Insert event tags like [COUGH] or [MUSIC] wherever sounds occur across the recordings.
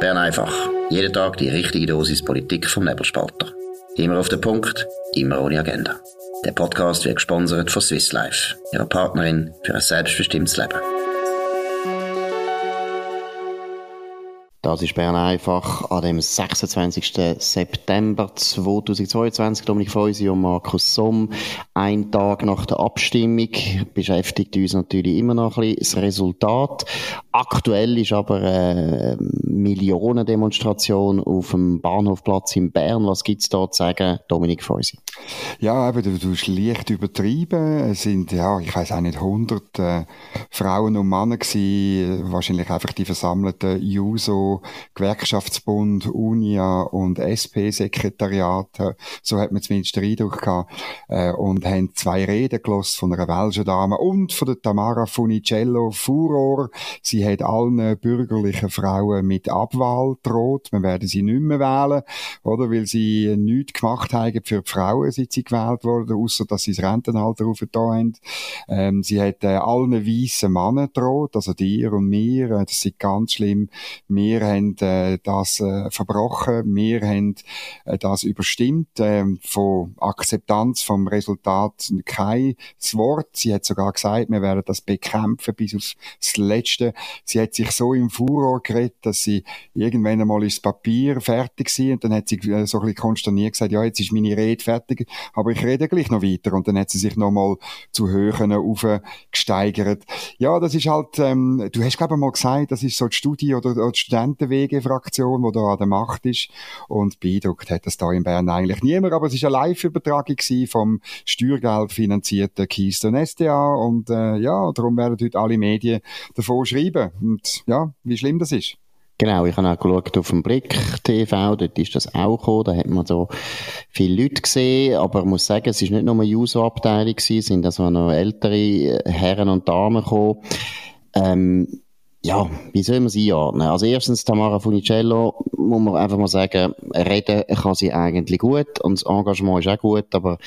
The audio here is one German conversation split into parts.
Bern einfach. Jeden Tag die richtige Dosis Politik vom Nebelspalter. Immer auf den Punkt, immer ohne Agenda. Der Podcast wird gesponsert von Swiss Life, ihrer Partnerin für ein selbstbestimmtes Leben. Das ist Bern einfach an dem 26. September 2022. Dominik Feusi und Markus Somm. Ein Tag nach der Abstimmung beschäftigt uns natürlich immer noch ein bisschen das Resultat. Aktuell ist aber eine Millionendemonstration auf dem Bahnhofplatz in Bern. Was gibt es da zu sagen, Dominik Feusi? Ja, aber du, hast leicht übertrieben. Es sind, ja, ich weiß auch nicht, 100 äh, Frauen und Männer gewesen, wahrscheinlich einfach die versammelten JUSO, Gewerkschaftsbund, UNIA und SP-Sekretariat. So hat man zumindest den Eindruck gehabt. Äh, und haben zwei Reden gelost von einer welschen Dame und von der Tamara Funicello Furor. Sie hat allen bürgerlichen Frauen mit Abwahl droht. Man werde sie nicht mehr wählen, oder? Weil sie nichts gemacht haben für die Frauen, seit sie gewählt wurden, außer dass sie das Rentenalter aufgetan haben. Ähm, sie hat äh, allen weißen Männern droht, also dir und mir. Äh, das ist ganz schlimm. Wir haben äh, das äh, verbrochen. Wir haben äh, das überstimmt. Äh, von Akzeptanz vom Resultat kein Wort. Sie hat sogar gesagt, wir werden das bekämpfen bis aufs Letzte. Sie hat sich so im Furor geredet, dass sie irgendwann einmal ins Papier fertig war und dann hat sie so ein bisschen konsterniert gesagt, ja, jetzt ist meine Rede fertig, aber ich rede gleich noch weiter. Und dann hat sie sich nochmal zu Höhen aufgesteigert. Ja, das ist halt, ähm, du hast glaube ich mal gesagt, das ist so die Studie oder, die Studentenwege-Fraktion, die da an der Macht ist. Und beeindruckt hat das da in Bern eigentlich niemand, aber es ist eine Live-Übertragung vom Steuergeld finanzierten Keystone SDA und äh, ja, darum werden heute alle Medien davon schreiben und ja, wie schlimm das ist. Genau, ich habe auch geschaut auf dem Blick TV, dort ist das auch gekommen, da hat man so viele Leute gesehen, aber ich muss sagen, es ist nicht nur eine User-Abteilung gewesen, es sind also noch ältere Herren und Damen gekommen. Ähm, ja, wie soll man sie einordnen? Also erstens, Tamara Funicello, muss man einfach mal sagen, reden kann sie eigentlich gut und das Engagement ist auch gut, aber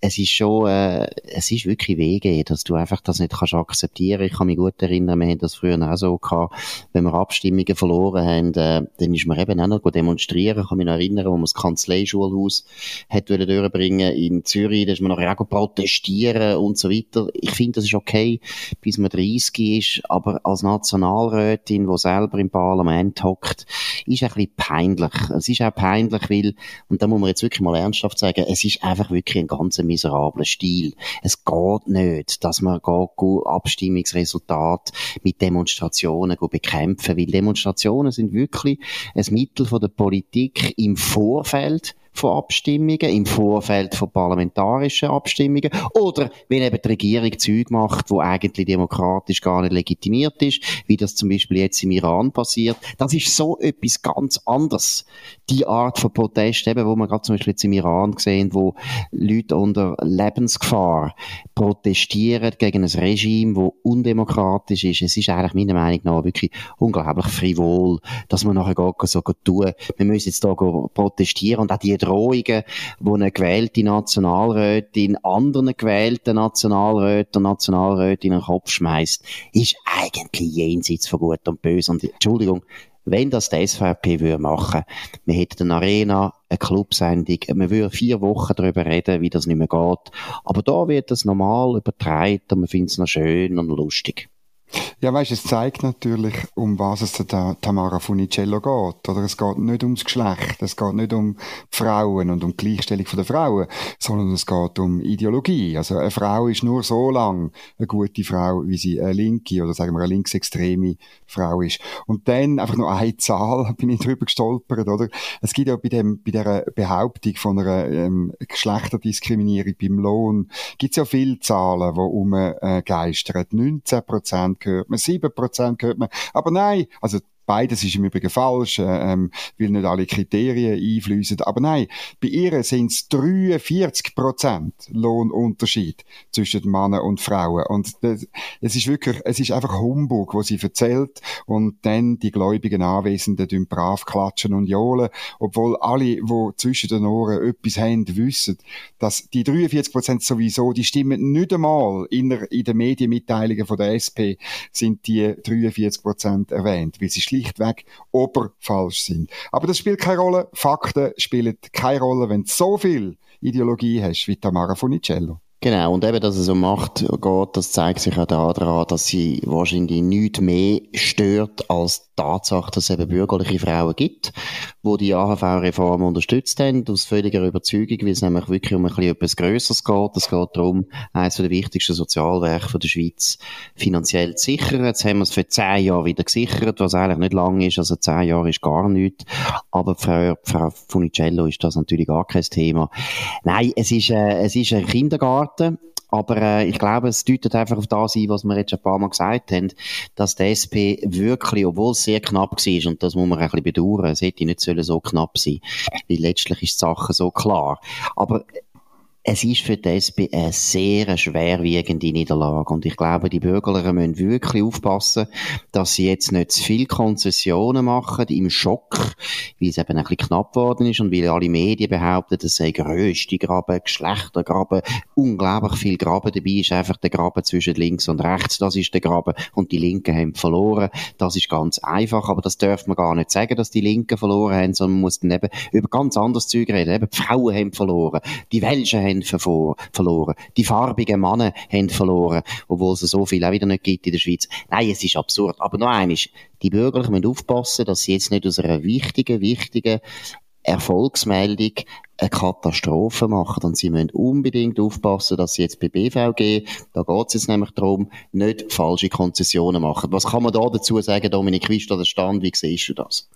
es ist schon, äh, es ist wirklich Wege, dass du einfach das nicht kannst akzeptieren. Ich kann mich gut erinnern, wir haben das früher auch so gehabt, wenn wir Abstimmungen verloren haben, äh, dann ist man eben auch noch demonstrieren. Ich kann mich noch erinnern, wo man das Kanzleischulhaus hat durchbringen in Zürich, da ist man nachher auch protestieren und so weiter. Ich finde, das ist okay, bis man 30 ist, aber als National Nationalrätin, die selber im Parlament hockt, ist ein bisschen peinlich. Es ist auch peinlich, weil, und da muss man jetzt wirklich mal ernsthaft sagen, es ist einfach wirklich ein ganz miserabler Stil. Es geht nicht, dass man geht, Abstimmungsresultat mit Demonstrationen bekämpfen, weil Demonstrationen sind wirklich ein Mittel von der Politik im Vorfeld von Abstimmungen, im Vorfeld von parlamentarischen Abstimmungen oder wenn eben die Regierung Zeug macht, wo eigentlich demokratisch gar nicht legitimiert ist, wie das zum Beispiel jetzt im Iran passiert. Das ist so etwas ganz anderes. Die Art von Protest, eben, wo man gerade zum Beispiel jetzt im Iran gesehen, wo Leute unter Lebensgefahr protestieren gegen ein Regime, wo undemokratisch ist. Es ist eigentlich meiner Meinung nach wirklich unglaublich frivol, dass man nachher gar so tun, wir müssen jetzt da protestieren und auch die Drohungen, wo eine gewählte Nationalrätin anderen gewählten Nationalräten und Nationalrätin in den Kopf schmeißt, ist eigentlich jenseits von Gut und Böse. Und Entschuldigung, wenn das die SVP würde machen, wir hätten eine Arena, eine Clubsendung, wir würden vier Wochen darüber reden, wie das nicht mehr geht. Aber da wird das normal übertragen und man findet es noch schön und lustig. Ja, weißt, es zeigt natürlich, um was es der Tamara Funicello geht. Oder es geht nicht ums Geschlecht, es geht nicht um Frauen und um die Gleichstellung der Frauen, sondern es geht um Ideologie. Also eine Frau ist nur so lang eine gute Frau, wie sie eine linke oder sagen wir eine linksextreme Frau ist. Und dann einfach nur eine Zahl, [LAUGHS] bin ich drüber gestolpert, oder? Es gibt ja bei dem, bei der Behauptung von einer ähm, Geschlechterdiskriminierung beim Lohn, gibt es ja viele Zahlen, die umgeistern. 19 Prozent hört man, 7% hört man. Aber nein, also Beides ist im Übrigen falsch, äh, ähm, weil nicht alle Kriterien einfließen. Aber nein, bei ihr sind es 43 Prozent Lohnunterschied zwischen Männern und Frauen. Und das, es ist wirklich, es ist einfach Humbug, was sie erzählt. Und dann die gläubigen Anwesenden brav klatschen und johlen, obwohl alle, wo zwischen den Ohren etwas haben, wissen, dass die 43 Prozent sowieso, die stimmen nicht einmal in, der, in den Medienmitteilungen von der SP sind die 43 Prozent erwähnt, weil sie schlichtweg oberfalsch sind. Aber das spielt keine Rolle. Fakten spielen keine Rolle, wenn du so viel Ideologie hast wie Tamara Funicello. Genau, und eben, dass es um Macht geht, das zeigt sich auch daran, dass sie wahrscheinlich nichts mehr stört als die Tatsache, dass es eben bürgerliche Frauen gibt, die die AHV-Reform unterstützt haben, aus völliger Überzeugung, weil es nämlich wirklich um ein bisschen etwas Grösseres geht. Es geht darum, eines der wichtigsten Sozialwerke der Schweiz finanziell zu sichern. Jetzt haben wir es für zehn Jahre wieder gesichert, was eigentlich nicht lang ist, also zehn Jahre ist gar nichts. Aber für Frau Funicello ist das natürlich gar kein Thema. Nein, es ist, äh, es ist ein Kindergarten, Debatte. Aber äh, ich glaube, es deutet einfach auf das ein, was wir jetzt ein paar Mal gesagt haben, dass die SP wirklich, obwohl es sehr knapp war, und das muss man ein bisschen bedauern, es hätte nicht so knapp sein weil letztlich ist die Sache so klar. Aber es ist für die SP eine sehr schwerwiegende Niederlage. Und ich glaube, die Bürgerlichen müssen wirklich aufpassen, dass sie jetzt nicht zu viele Konzessionen machen im Schock, weil es eben ein bisschen knapp geworden ist und weil alle Medien behaupten, es sei grösste Graben, Geschlechtergraben, unglaublich viel Graben dabei ist einfach der Graben zwischen links und rechts. Das ist der Graben. Und die Linken haben verloren. Das ist ganz einfach, aber das darf man gar nicht sagen, dass die Linken verloren haben, sondern man muss dann eben über ganz anderes Zeug reden. Eben die Frauen haben verloren. Die Welschen haben haben verloren. Die farbigen Männer haben verloren, obwohl es so viel auch wieder nicht gibt in der Schweiz. Nein, es ist absurd. Aber noch eines, die Bürgerlichen müssen aufpassen, dass sie jetzt nicht aus einer wichtigen, wichtigen Erfolgsmeldung eine Katastrophe machen. Und sie müssen unbedingt aufpassen, dass sie jetzt bei BVG, da geht es jetzt nämlich darum, nicht falsche Konzessionen machen. Was kann man da dazu sagen, Dominik? Wie ist da der Stand? Wie siehst du das?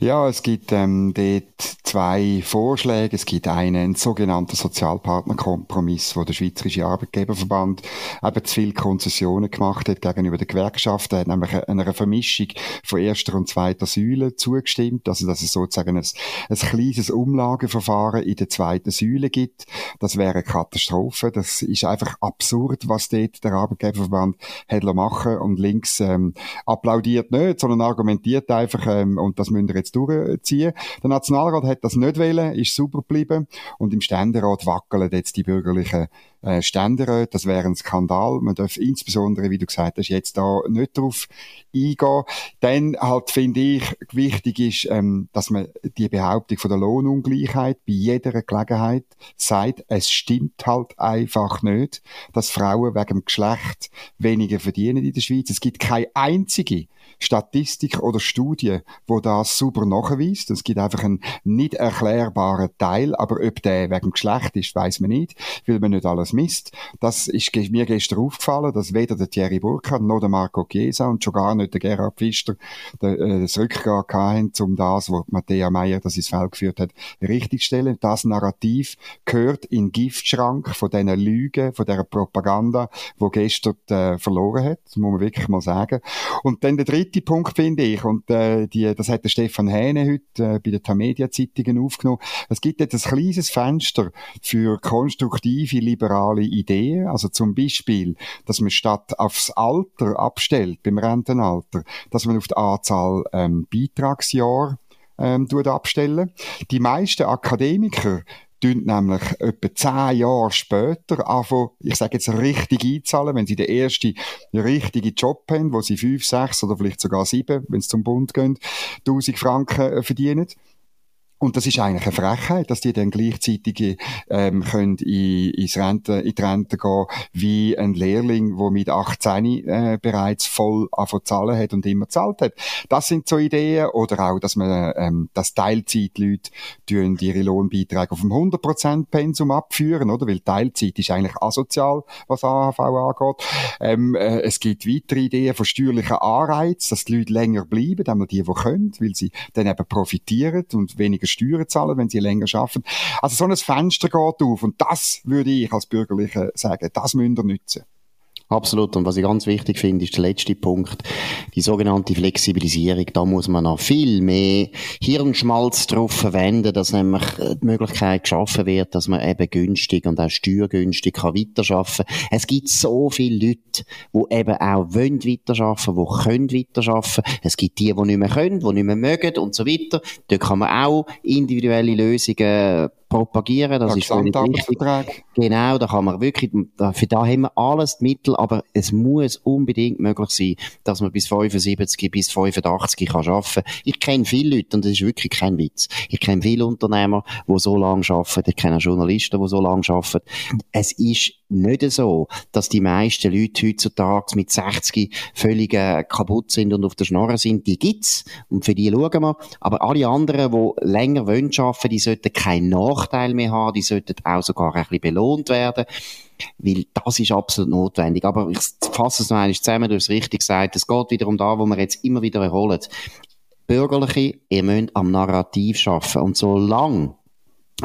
Ja, es gibt ähm, dort zwei Vorschläge. Es gibt einen sogenannten Sozialpartnerkompromiss, wo der Schweizerische Arbeitgeberverband eben zu viele Konzessionen gemacht hat gegenüber den Gewerkschaften. Er hat nämlich einer Vermischung von erster und zweiter Säule zugestimmt. Also, dass es sozusagen ein, ein kleines Umlageverfahren in der zweiten Säule gibt. Das wäre eine Katastrophe. Das ist einfach absurd, was dort der Arbeitgeberverband hat machen und links ähm, applaudiert nicht, sondern argumentiert einfach ähm, und das müssen wir jetzt durchziehen. Der Nationalrat hat das nicht wollen, ist super geblieben und im Ständerat wackeln jetzt die bürgerlichen äh. Das wäre ein Skandal. Man darf insbesondere, wie du gesagt hast, jetzt da nicht drauf eingehen. Dann halt finde ich, wichtig ist, ähm, dass man die Behauptung von der Lohnungleichheit bei jeder Gelegenheit sagt, es stimmt halt einfach nicht, dass Frauen wegen dem Geschlecht weniger verdienen in der Schweiz. Es gibt keine einzige Statistik oder Studie, wo das super nachweist. Es gibt einfach einen nicht erklärbaren Teil, aber ob der wegen Geschlecht ist, weiß man nicht, weil man nicht alles misst. Das ist mir gestern aufgefallen, dass weder der Thierry Burkhardt noch der Marco Chiesa und schon gar nicht der Gerhard Pfister äh, das Rückgrat hatten, um das, was Matthäa Meyer das ins Feld geführt hat, richtigstellen. Das Narrativ gehört in den Giftschrank von diesen Lügen, von dieser Propaganda, wo gestern äh, verloren hat. Muss man wirklich mal sagen. Und dann der dritte Punkt finde ich, und äh, die, das hat der Stefan Hähne heute äh, bei den Tamedia-Zeitungen aufgenommen, es gibt jetzt ein kleines Fenster für konstruktive, liberale Ideen, also zum Beispiel, dass man statt aufs Alter abstellt, beim Rentenalter, dass man auf die Anzahl ähm, Beitragsjahre ähm, abstellen. Die meisten Akademiker tun nämlich etwa zehn Jahre später anfangen, ich sage jetzt richtig einzahlen, wenn sie den ersten richtigen Job haben, wo sie fünf, sechs oder vielleicht sogar sieben, wenn sie zum Bund gehen, 1000 Franken äh, verdienen. Und das ist eigentlich eine Frechheit, dass die dann gleichzeitig ähm, können in, ins Rente, in die Rente gehen, wie ein Lehrling, der mit 18 äh, bereits voll anfangen zahlen hat und immer zahlt hat. Das sind so Ideen. Oder auch, dass man ähm, das Teilzeitleute ihre Lohnbeiträge auf dem 100% Pensum abführen, oder? Weil Teilzeit ist eigentlich asozial, was AHV angeht. Ähm, äh, es gibt weitere Ideen von steuerlichen Anreiz, dass die Leute länger bleiben, einmal die, die können, weil sie dann eben profitieren und weniger Steuern zahlen, wenn sie länger arbeiten. Also so ein Fenster geht auf und das würde ich als Bürgerliche sagen, das müsst ihr nutzen. Absolut. Und was ich ganz wichtig finde, ist der letzte Punkt. Die sogenannte Flexibilisierung. Da muss man noch viel mehr Hirnschmalz drauf verwenden, dass nämlich äh, die Möglichkeit geschaffen wird, dass man eben günstig und auch steuergünstig kann weiterarbeiten kann. Es gibt so viele Leute, die eben auch wollen weiterarbeiten, die können weiterarbeiten. Es gibt die, die nicht mehr können, die nicht mehr mögen und so weiter. Da kann man auch individuelle Lösungen propagieren, das ist völlig richtig. Genau, da kann man wirklich, für da haben wir alles die Mittel, aber es muss unbedingt möglich sein, dass man bis 75, bis 85 kann arbeiten. Ich kenne viele Leute, und das ist wirklich kein Witz. Ich kenne viele Unternehmer, die so lange arbeiten, ich kenne Journalisten, die so lange arbeiten. Es ist nicht so, dass die meisten Leute heutzutage mit 60 völlig äh, kaputt sind und auf der Schnorre sind. Die gibt's. Und für die schauen wir. Aber alle anderen, die länger wollen arbeiten, die sollten keinen Nachteil mehr haben. Die sollten auch sogar ein bisschen belohnt werden. Weil das ist absolut notwendig. Aber ich fasse es noch einmal zusammen, du hast es richtig gesagt. Es geht wieder um da, wo wir jetzt immer wieder erholen. Bürgerliche, ihr müsst am Narrativ schaffen. Und solange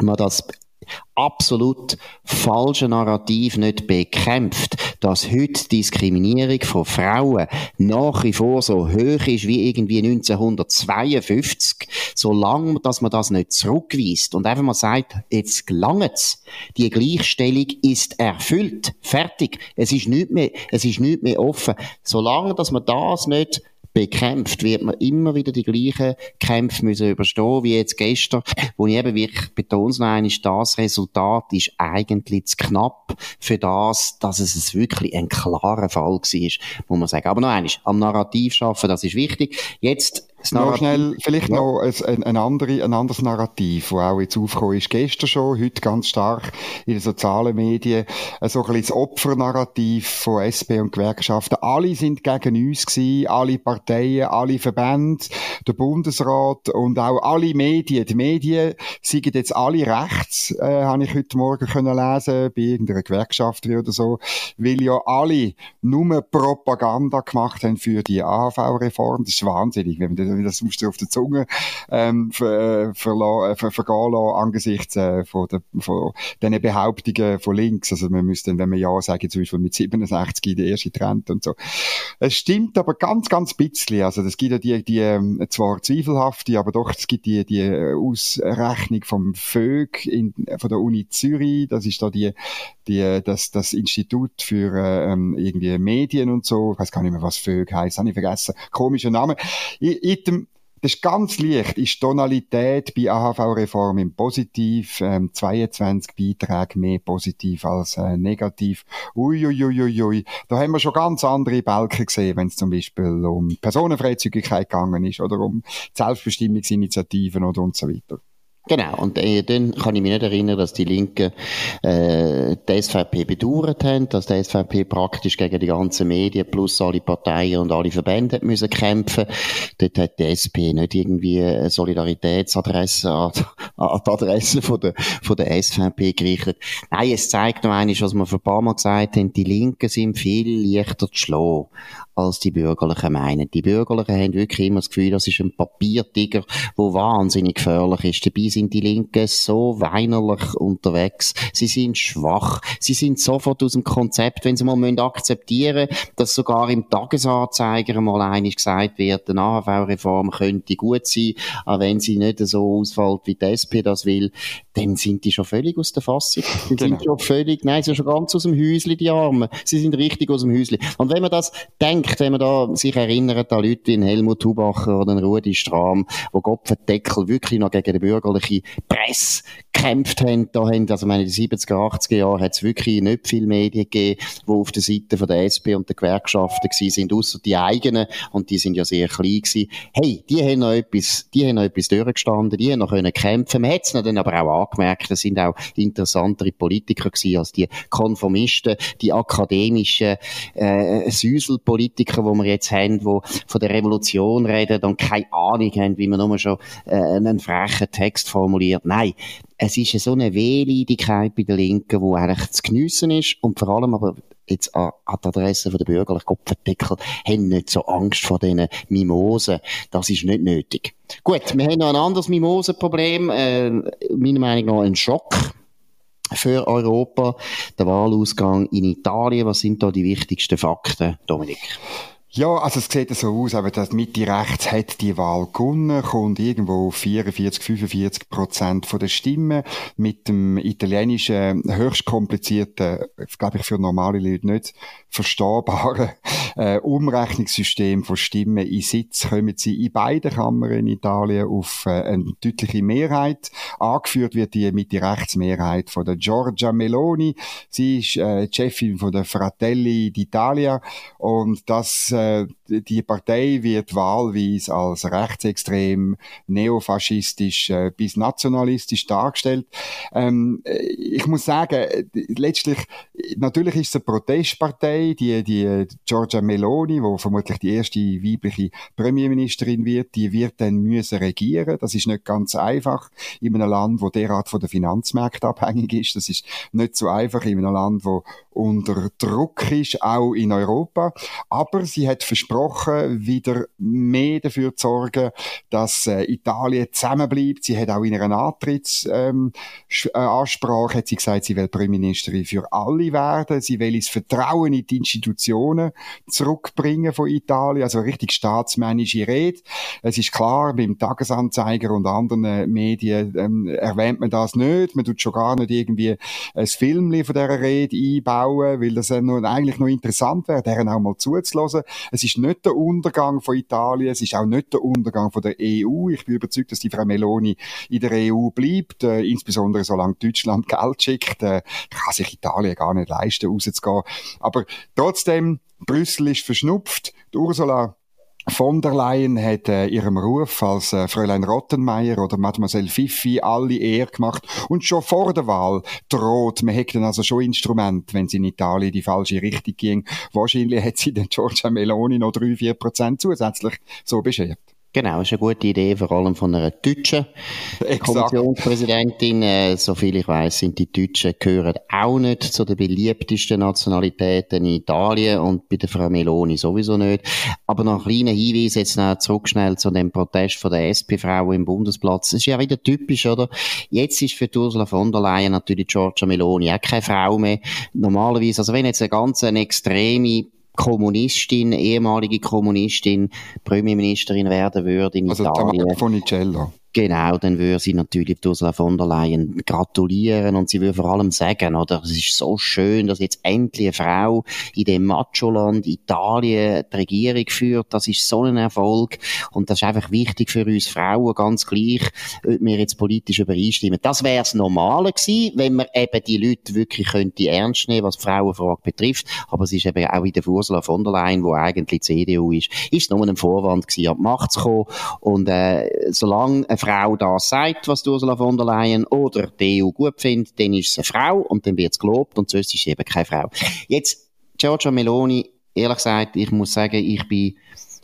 man das absolut falsche Narrativ nicht bekämpft, dass heute Diskriminierung von Frauen nach wie vor so hoch ist wie irgendwie 1952, solange dass man das nicht zurückweist und einfach mal sagt, jetzt gelangt's, die Gleichstellung ist erfüllt, fertig, es ist nicht mehr, es ist nicht mehr offen, solange dass man das nicht bekämpft, wird man immer wieder die gleichen Kämpfe müssen überstehen, wie jetzt gestern, wo ich eben wirklich betone ist, das Resultat ist eigentlich zu knapp für das, dass es wirklich ein klarer Fall war, muss man sagen. Aber noch eines, am Narrativ schaffen, das ist wichtig. Jetzt noch schnell, vielleicht ja. noch ein, ein, andere, ein anderes Narrativ, das auch jetzt aufgekommen ist, gestern schon, heute ganz stark in den sozialen Medien, so ein bisschen das Opfernarrativ von SP und Gewerkschaften. Alle sind gegen uns gewesen, alle Parteien, alle Verbände, der Bundesrat und auch alle Medien. Die Medien sind jetzt alle rechts, äh, habe ich heute Morgen können lesen, bei irgendeiner Gewerkschaft oder so, weil ja alle nur Propaganda gemacht haben für die AHV-Reform. Das ist wahnsinnig, wenn man wie das musst du auf der Zunge ähm, ver, ver, ver, vergehen lassen, angesichts äh, von, der, von diesen Behauptungen von links. Also man müsste, wenn man Ja sagen, zum Beispiel mit 67 in der erste Trend und so. Es stimmt aber ganz, ganz bisschen. Also es gibt ja die, die ähm, zwar zweifelhafte, aber doch, es gibt die, die Ausrechnung vom VÖG in, von der Uni Zürich. Das ist da die, die, das, das Institut für äh, ähm, irgendwie Medien und so. Ich weiß gar nicht mehr, was VÖG heisst, habe ich vergessen. Komischer Name. Ich, ich dem, das ist ganz leicht, ist Tonalität bei AHV-Reform im Positiv, ähm, 22 Beiträge mehr positiv als äh, negativ. Uiuiuiui, ui, ui. da haben wir schon ganz andere Balken gesehen, wenn es zum Beispiel um Personenfreizügigkeit gegangen ist oder um Selbstbestimmungsinitiativen oder und so weiter. Genau, und äh, dann kann ich mich nicht erinnern, dass die Linken äh, die SVP bedauert haben, dass die SVP praktisch gegen die ganzen Medien plus alle Parteien und alle Verbände müssen kämpfen. Dort hat die SP nicht irgendwie eine Solidaritätsadresse an, an die Adresse von der, von der SVP gerichtet. Nein, es zeigt noch einmal, was wir vor ein paar Mal gesagt haben, die Linken sind viel leichter zu schlagen als die Bürgerlichen meinen. Die Bürgerlichen haben wirklich immer das Gefühl, das ist ein Papiertiger, wo wahnsinnig gefährlich ist. Dabei sind die Linken so weinerlich unterwegs. Sie sind schwach. Sie sind sofort aus dem Konzept, wenn sie mal akzeptieren müssen, dass sogar im Tagesanzeiger mal einig gesagt wird, eine AHV-Reform könnte gut sein, auch wenn sie nicht so ausfällt, wie SP das will, dann sind die schon völlig aus der Fassung. [LAUGHS] Die genau. sind schon völlig, nein, sie sind schon ganz aus dem Häusli, die Armen. Sie sind richtig aus dem Häusli. Und wenn man das denkt, wenn man da sich erinnert an Leute wie Helmut Hubacher oder Rudi Strahm, wo Gopfendeckel wirklich noch gegen die bürgerliche Presse gekämpft haben, da haben, also meine, die 70er, 80er Jahre hat es wirklich nicht viele Medien gegeben, die auf der Seite von der SP und der Gewerkschaften gewesen sind, außer die eigenen, und die sind ja sehr klein gewesen. Hey, die haben noch etwas, die haben noch etwas durchgestanden, die haben noch können kämpfen. Man hat es dann aber auch angemerkt, das sind auch interessantere Politiker gewesen als die Konformisten, die akademischen äh, Süselpolitiker, die wir jetzt haben, die von der Revolution reden und keine Ahnung haben, wie man nur schon äh, einen frechen Text formuliert. Nein, es ist so eine Wehleidigkeit bei den Linken, die eigentlich zu geniessen ist und vor allem aber jetzt an, an die Adresse der bürgerlichen Kopfendeckel haben nicht so Angst vor diesen Mimosen. Das ist nicht nötig. Gut, wir haben noch ein anderes Mimosenproblem, äh, meiner Meinung nach ein Schock für Europa, der Wahlausgang in Italien. Was sind da die wichtigsten Fakten, Dominik? Ja, also es sieht so aus, aber das Mitte rechts hat die Wahl gewonnen, kommt irgendwo auf 44, 45 Prozent von der Stimmen mit dem italienischen höchst komplizierten, glaube ich für normale Leute nicht verstehbaren äh, Umrechnungssystem von Stimmen in Sitz kommen sie in beiden Kammern in Italien auf äh, eine deutliche Mehrheit. Angeführt wird die Mitte-Rechts-Mehrheit von der Giorgia Meloni. Sie ist äh, Chefin von der Fratelli d'Italia und das, äh, die Partei wird wahlweise als rechtsextrem, neofaschistisch äh, bis nationalistisch dargestellt. Ähm, äh, ich muss sagen, äh, letztlich, natürlich ist es eine Protestpartei, die, die Giorgia Meloni, wo vermutlich die erste weibliche Premierministerin wird, die wird dann müssen regieren. Das ist nicht ganz einfach in einem Land, wo derart von der Finanzmärkte abhängig ist. Das ist nicht so einfach in einem Land, wo unter Druck ist, auch in Europa. Aber sie hat versprochen, wieder mehr dafür zu sorgen, dass äh, Italien zusammenbleibt. Sie hat auch in einer Antrittsansprache ähm, äh, hat gesagt, sie will Premierministerin für alle werden. Sie will das Vertrauen in die Institutionen zurückbringen von Italien. Also richtig staatsmännische Rede. Es ist klar, beim Tagesanzeiger und anderen Medien ähm, erwähnt man das nicht. Man tut schon gar nicht irgendwie ein Film von dieser Rede einbauen, weil das ja noch, eigentlich noch interessant wäre, deren auch mal zuzulassen. Es ist nicht der Untergang von Italien, es ist auch nicht der Untergang von der EU. Ich bin überzeugt, dass die Frau Meloni in der EU bleibt, äh, insbesondere solange Deutschland Geld schickt, äh, kann sich Italien gar nicht leisten, rauszugehen. Aber trotzdem, Brüssel ist verschnupft. Die Ursula von der Leyen hat äh, ihrem Ruf als äh, Fräulein Rottenmeier oder Mademoiselle Fifi alle eher gemacht und schon vor der Wahl droht, man hätte also schon Instrument, wenn sie in Italien die falsche Richtung ging. Wahrscheinlich hat sie den Giorgia Meloni noch 3-4 Prozent zusätzlich so beschert. Genau, ist eine gute Idee, vor allem von einer deutschen Exakt. Kommissionspräsidentin. Äh, soviel ich weiß, sind die Deutschen gehören auch nicht zu den beliebtesten Nationalitäten in Italien und bei der Frau Meloni sowieso nicht. Aber noch ein kleiner Hinweis jetzt noch zurückschnell zu dem Protest von der SP-Frau im Bundesplatz. Das ist ja wieder typisch, oder? Jetzt ist für Ursula von der Leyen natürlich Giorgia Meloni auch keine Frau mehr. Normalerweise, also wenn jetzt eine ganz eine extreme Kommunistin, ehemalige Kommunistin, Premierministerin werden würde in also Italien. Also Fonicello. Genau, dann würde sie natürlich Ursula von der Leyen gratulieren und sie würde vor allem sagen, oder, es ist so schön, dass jetzt endlich eine Frau in dem Macho-Land Italien die Regierung führt. Das ist so ein Erfolg und das ist einfach wichtig für uns Frauen, ganz gleich, ob wir jetzt politisch übereinstimmen. Das wäre das Normale gewesen, wenn man eben die Leute wirklich könnte ernst nehmen, was die Frauenfrage betrifft. Aber es ist eben auch in der Ursula von der Leyen, wo eigentlich CDU ist, ist nur ein Vorwand gewesen, an die Macht zu kommen. Und äh, solange Frau das sagt, was Ursula von der Leyen oder die EU gut findet, dann ist es eine Frau und dann wird es gelobt und sonst ist sie eben keine Frau. Jetzt, Giorgia Meloni, ehrlich gesagt, ich muss sagen, ich bin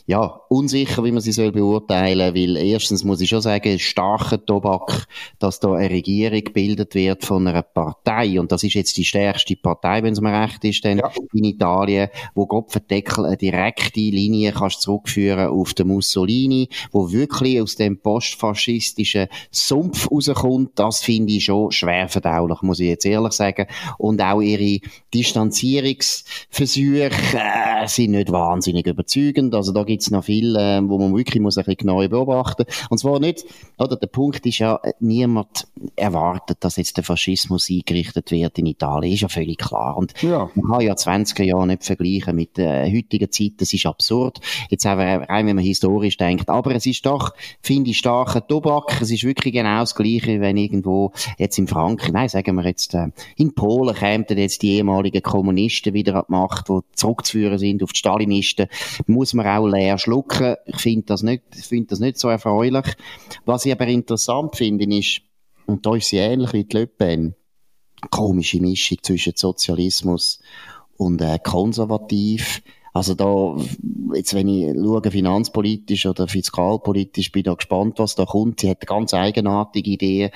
ja, unsicher, wie man sie soll beurteilen, weil erstens muss ich schon sagen, starker Tobak, dass da eine Regierung gebildet wird von einer Partei und das ist jetzt die stärkste Partei, wenn es mir recht ist, denn ja. in Italien, wo Gottverdeckel eine direkte Linie kannst zurückführen auf den Mussolini, wo wirklich aus dem postfaschistischen Sumpf rauskommt, das finde ich schon schwer verdaulich, muss ich jetzt ehrlich sagen. Und auch ihre Distanzierungsversuche äh, sind nicht wahnsinnig überzeugend. Also da gibt's noch viel, äh, wo man wirklich muss ein bisschen genau beobachten. Und zwar nicht, oder der Punkt ist ja, niemand erwartet, dass jetzt der Faschismus eingerichtet wird in Italien, ist ja völlig klar. Und ja. man kann ja 20er Jahre nicht vergleichen mit der äh, heutigen Zeit, das ist absurd. Jetzt auch rein, wenn man historisch denkt. Aber es ist doch, finde ich, starker Tobak. Es ist wirklich genau das Gleiche, wenn irgendwo jetzt in Frankreich, nein, sagen wir jetzt, äh, in Polen kämen jetzt die ehemaligen Kommunisten wieder an die Macht, die zurückzuführen sind auf die Stalinisten, muss man auch lernen, leer schlucken. Ich finde das nicht, ich finde das nicht so erfreulich. Was ich aber interessant finde, ist, und da ist sie ähnlich wie die Le Pen, komische Mischung zwischen Sozialismus und äh, konservativ. Also da, jetzt wenn ich schaue, finanzpolitisch oder fiskalpolitisch, bin ich gespannt, was da kommt. Sie hat ganz eigenartige Ideen.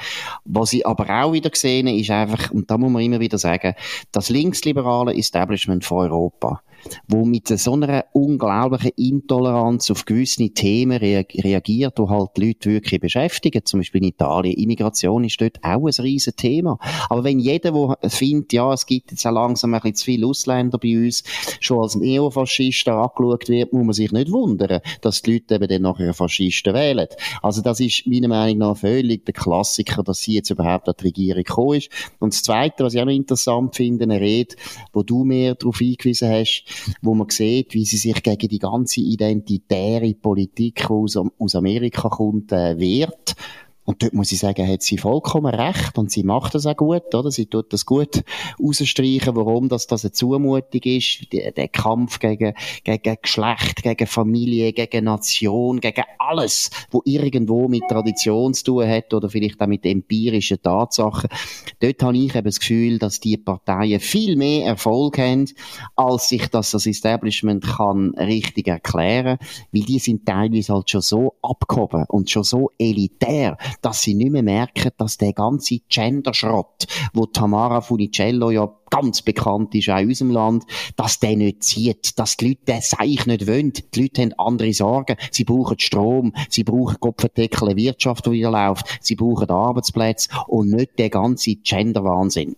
Was ich aber auch wieder gesehen ist einfach, und da muss man immer wieder sagen, das linksliberale Establishment von Europa wo mit so einer unglaublichen Intoleranz auf gewisse Themen reagiert, wo halt die Leute wirklich beschäftigen. Zum Beispiel in Italien. Immigration ist dort auch ein riesen Thema. Aber wenn jeder, der findet, ja, es gibt jetzt auch langsam ein bisschen zu viele Ausländer bei uns, schon als Neofaschist angeschaut wird, muss man sich nicht wundern, dass die Leute eben dann nachher Faschisten wählen. Also das ist meiner Meinung nach völlig der Klassiker, dass sie jetzt überhaupt an die Regierung gekommen ist. Und das Zweite, was ich auch noch interessant finde, eine Rede, wo du mir darauf hingewiesen hast, wo man sieht, wie sie sich gegen die ganze identitäre Politik, die aus, aus Amerika kommt, äh, wehrt. Und dort muss ich sagen, hat sie vollkommen recht und sie macht das auch gut, oder? Sie tut das gut rausstreichen, warum das, das eine Zumutung ist, der, der Kampf gegen, gegen Geschlecht, gegen Familie, gegen Nation, gegen alles, wo irgendwo mit Tradition zu tun hat oder vielleicht auch mit empirischen Tatsachen. Dort habe ich eben das Gefühl, dass die Parteien viel mehr Erfolg haben, als sich das, das Establishment kann richtig erklären, weil die sind teilweise halt schon so abgehoben und schon so elitär, dass sie nicht mehr merken, dass der ganze Gender-Schrott, wo Tamara Funicello ja ganz bekannt ist, auch in unserem Land, dass der nicht zieht, dass die Leute den Seich nicht wollen. Die Leute haben andere Sorgen. Sie brauchen Strom, sie brauchen Kopfendeckel, Wirtschaft, die wieder läuft, sie brauchen Arbeitsplätze und nicht den ganzen Gender-Wahnsinn.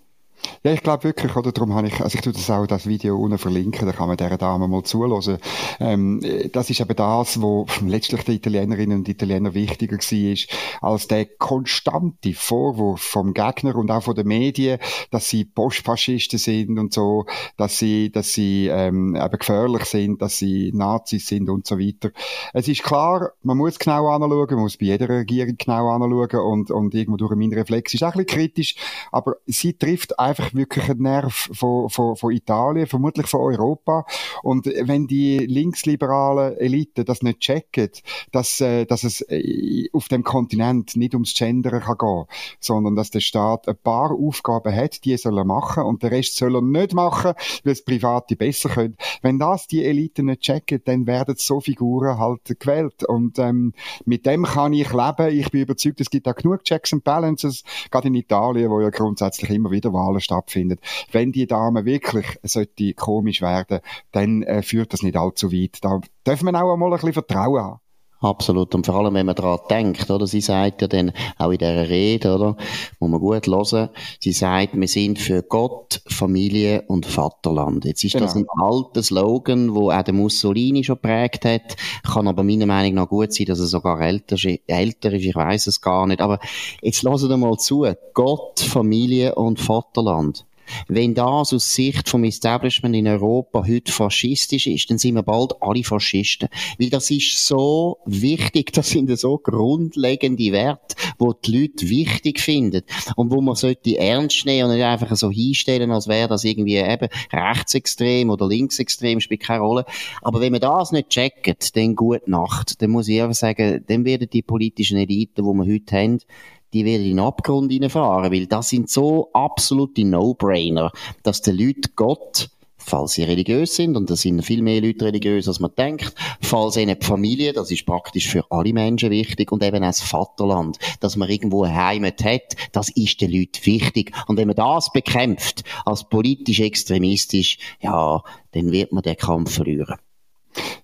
Ja, ich glaube wirklich, oder? Darum habe ich, also ich tue das auch, das Video unten verlinken, da kann man dieser Dame mal zuhören. Ähm, das ist eben das, wo [LAUGHS] letztlich den Italienerinnen und Italiener wichtiger war, als der konstante Vorwurf vom Gegner und auch von den Medien, dass sie Postfaschisten sind und so, dass sie, dass sie, ähm, eben gefährlich sind, dass sie Nazis sind und so weiter. Es ist klar, man muss genau anschauen, man muss bei jeder Regierung genau anschauen und, und irgendwo durch mein Reflex ist auch ein bisschen kritisch, aber sie trifft einfach einfach wirklich ein Nerv von, von, von Italien, vermutlich von Europa. Und wenn die linksliberalen Eliten das nicht checken, dass, äh, dass es äh, auf dem Kontinent nicht ums Gendern kann gehen, sondern dass der Staat ein paar Aufgaben hat, die er soll machen und der Rest soll er nicht machen, weil es Private besser können. Wenn das die Eliten nicht checken, dann werden so Figuren halt gewählt. Und ähm, mit dem kann ich leben. Ich bin überzeugt, es gibt auch genug Checks and Balances, gerade in Italien, wo ja grundsätzlich immer wieder Wahlen stattfindet. Wenn die Dame wirklich sollte komisch werden, dann äh, führt das nicht allzu weit. Da darf man auch einmal ein bisschen Vertrauen haben. Absolut. Und vor allem, wenn man daran denkt, oder? Sie sagt ja dann, auch in dieser Rede, oder? Muss man gut hören. Sie sagt, wir sind für Gott, Familie und Vaterland. Jetzt ist genau. das ein alter Slogan, wo auch der Mussolini schon prägt hat. Kann aber meiner Meinung nach gut sein, dass er sogar älter ist. Älter ist ich weiß es gar nicht. Aber jetzt hören wir mal zu. Gott, Familie und Vaterland. Wenn das aus Sicht vom Establishment in Europa heute faschistisch ist, dann sind wir bald alle Faschisten. Weil das ist so wichtig, das sind so grundlegende Werte, wo die Leute wichtig finden und wo man sollte ernst nehmen und nicht einfach so hinstellen, als wäre das irgendwie eben rechtsextrem oder linksextrem, spielt keine Rolle. Aber wenn man das nicht checkt, dann gute Nacht. Dann muss ich einfach sagen, dann werden die politischen Eliten, die wir heute haben, die werden in den Abgrund hineinfahren, weil das sind so absolute No-Brainer, dass die Leute Gott falls sie religiös sind, und da sind viel mehr Leute religiös, als man denkt, falls ihnen die Familie, das ist praktisch für alle Menschen wichtig, und eben auch das Vaterland, dass man irgendwo eine Heimat hat, das ist den Leuten wichtig. Und wenn man das bekämpft, als politisch extremistisch, ja, dann wird man den Kampf verlieren.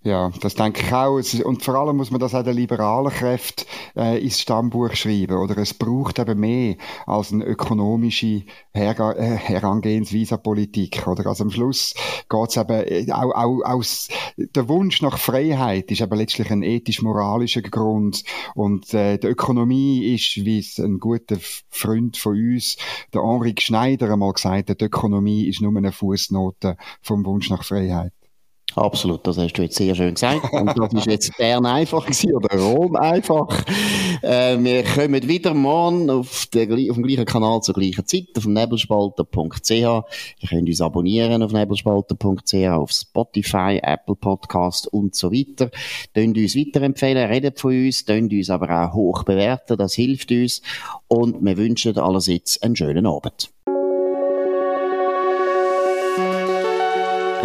Ja, das denke ich auch. Und vor allem muss man das auch den liberalen Kräften äh, ins Stammbuch schreiben. Oder es braucht eben mehr als eine ökonomische Her äh, Herangehensweise an Politik. Oder also am Schluss geht es eben äh, auch, auch aus der Wunsch nach Freiheit ist aber letztlich ein ethisch-moralischer Grund. Und äh, die Ökonomie ist, wie es ein guter Freund von uns, der Henri Schneider einmal gesagt hat, die Ökonomie ist nur eine Fußnote vom Wunsch nach Freiheit. Absolut, das hast du jetzt sehr schön gesagt. Und das ist jetzt Bern einfach gewesen, oder Rom einfach. Äh, wir kommen wieder morgen auf, der, auf dem gleichen Kanal zur gleichen Zeit, auf nebelspalter.ch. Ihr könnt uns abonnieren auf nebelspalter.ch, auf Spotify, Apple Podcast und so weiter. Könnt uns weiterempfehlen, redet von uns, könnt uns aber auch hoch bewerten, das hilft uns. Und wir wünschen allerseits einen schönen Abend.